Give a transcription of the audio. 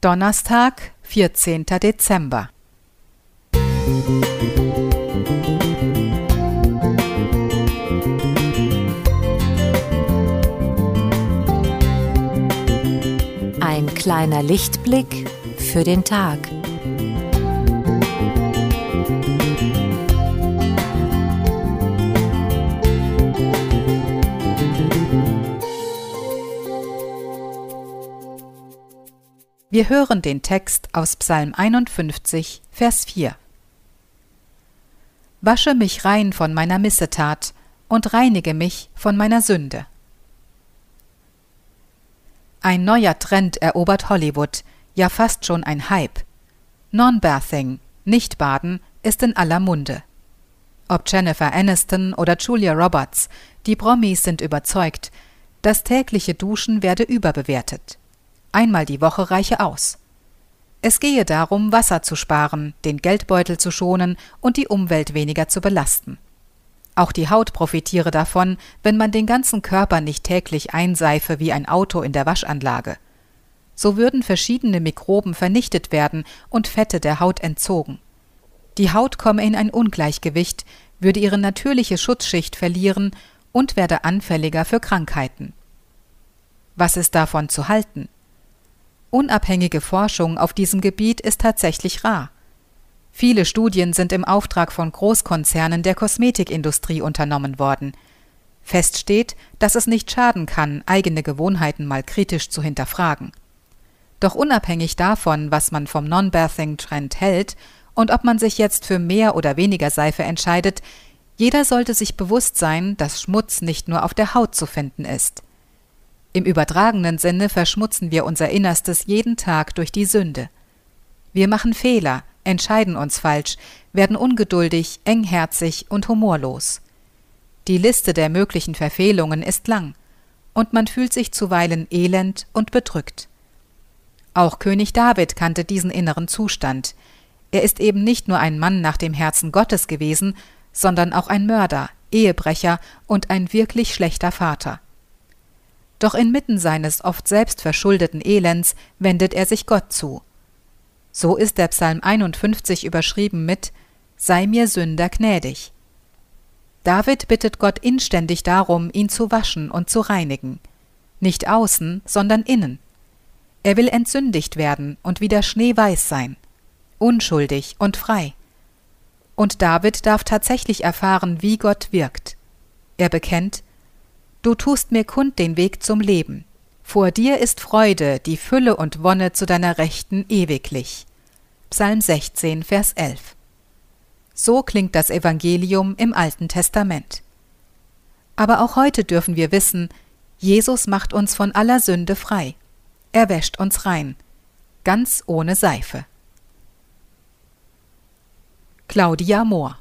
Donnerstag, 14. Dezember. Ein kleiner Lichtblick für den Tag. Wir hören den Text aus Psalm 51, Vers 4. Wasche mich rein von meiner Missetat und reinige mich von meiner Sünde. Ein neuer Trend erobert Hollywood, ja fast schon ein Hype. Non-Bathing, nicht baden, ist in aller Munde. Ob Jennifer Aniston oder Julia Roberts, die Promis sind überzeugt, das tägliche Duschen werde überbewertet. Einmal die Woche reiche aus. Es gehe darum, Wasser zu sparen, den Geldbeutel zu schonen und die Umwelt weniger zu belasten. Auch die Haut profitiere davon, wenn man den ganzen Körper nicht täglich einseife wie ein Auto in der Waschanlage. So würden verschiedene Mikroben vernichtet werden und Fette der Haut entzogen. Die Haut komme in ein Ungleichgewicht, würde ihre natürliche Schutzschicht verlieren und werde anfälliger für Krankheiten. Was ist davon zu halten? Unabhängige Forschung auf diesem Gebiet ist tatsächlich rar. Viele Studien sind im Auftrag von Großkonzernen der Kosmetikindustrie unternommen worden. Fest steht, dass es nicht schaden kann, eigene Gewohnheiten mal kritisch zu hinterfragen. Doch unabhängig davon, was man vom Non-Bathing-Trend hält und ob man sich jetzt für mehr oder weniger Seife entscheidet, jeder sollte sich bewusst sein, dass Schmutz nicht nur auf der Haut zu finden ist. Im übertragenen Sinne verschmutzen wir unser Innerstes jeden Tag durch die Sünde. Wir machen Fehler, entscheiden uns falsch, werden ungeduldig, engherzig und humorlos. Die Liste der möglichen Verfehlungen ist lang, und man fühlt sich zuweilen elend und bedrückt. Auch König David kannte diesen inneren Zustand. Er ist eben nicht nur ein Mann nach dem Herzen Gottes gewesen, sondern auch ein Mörder, Ehebrecher und ein wirklich schlechter Vater. Doch inmitten seines oft selbst verschuldeten Elends wendet er sich Gott zu. So ist der Psalm 51 überschrieben mit Sei mir Sünder gnädig. David bittet Gott inständig darum, ihn zu waschen und zu reinigen. Nicht außen, sondern innen. Er will entsündigt werden und wieder schneeweiß sein, unschuldig und frei. Und David darf tatsächlich erfahren, wie Gott wirkt. Er bekennt, Du tust mir kund den Weg zum Leben. Vor dir ist Freude, die Fülle und Wonne zu deiner Rechten ewiglich. Psalm 16, Vers 11. So klingt das Evangelium im Alten Testament. Aber auch heute dürfen wir wissen, Jesus macht uns von aller Sünde frei. Er wäscht uns rein, ganz ohne Seife. Claudia Mohr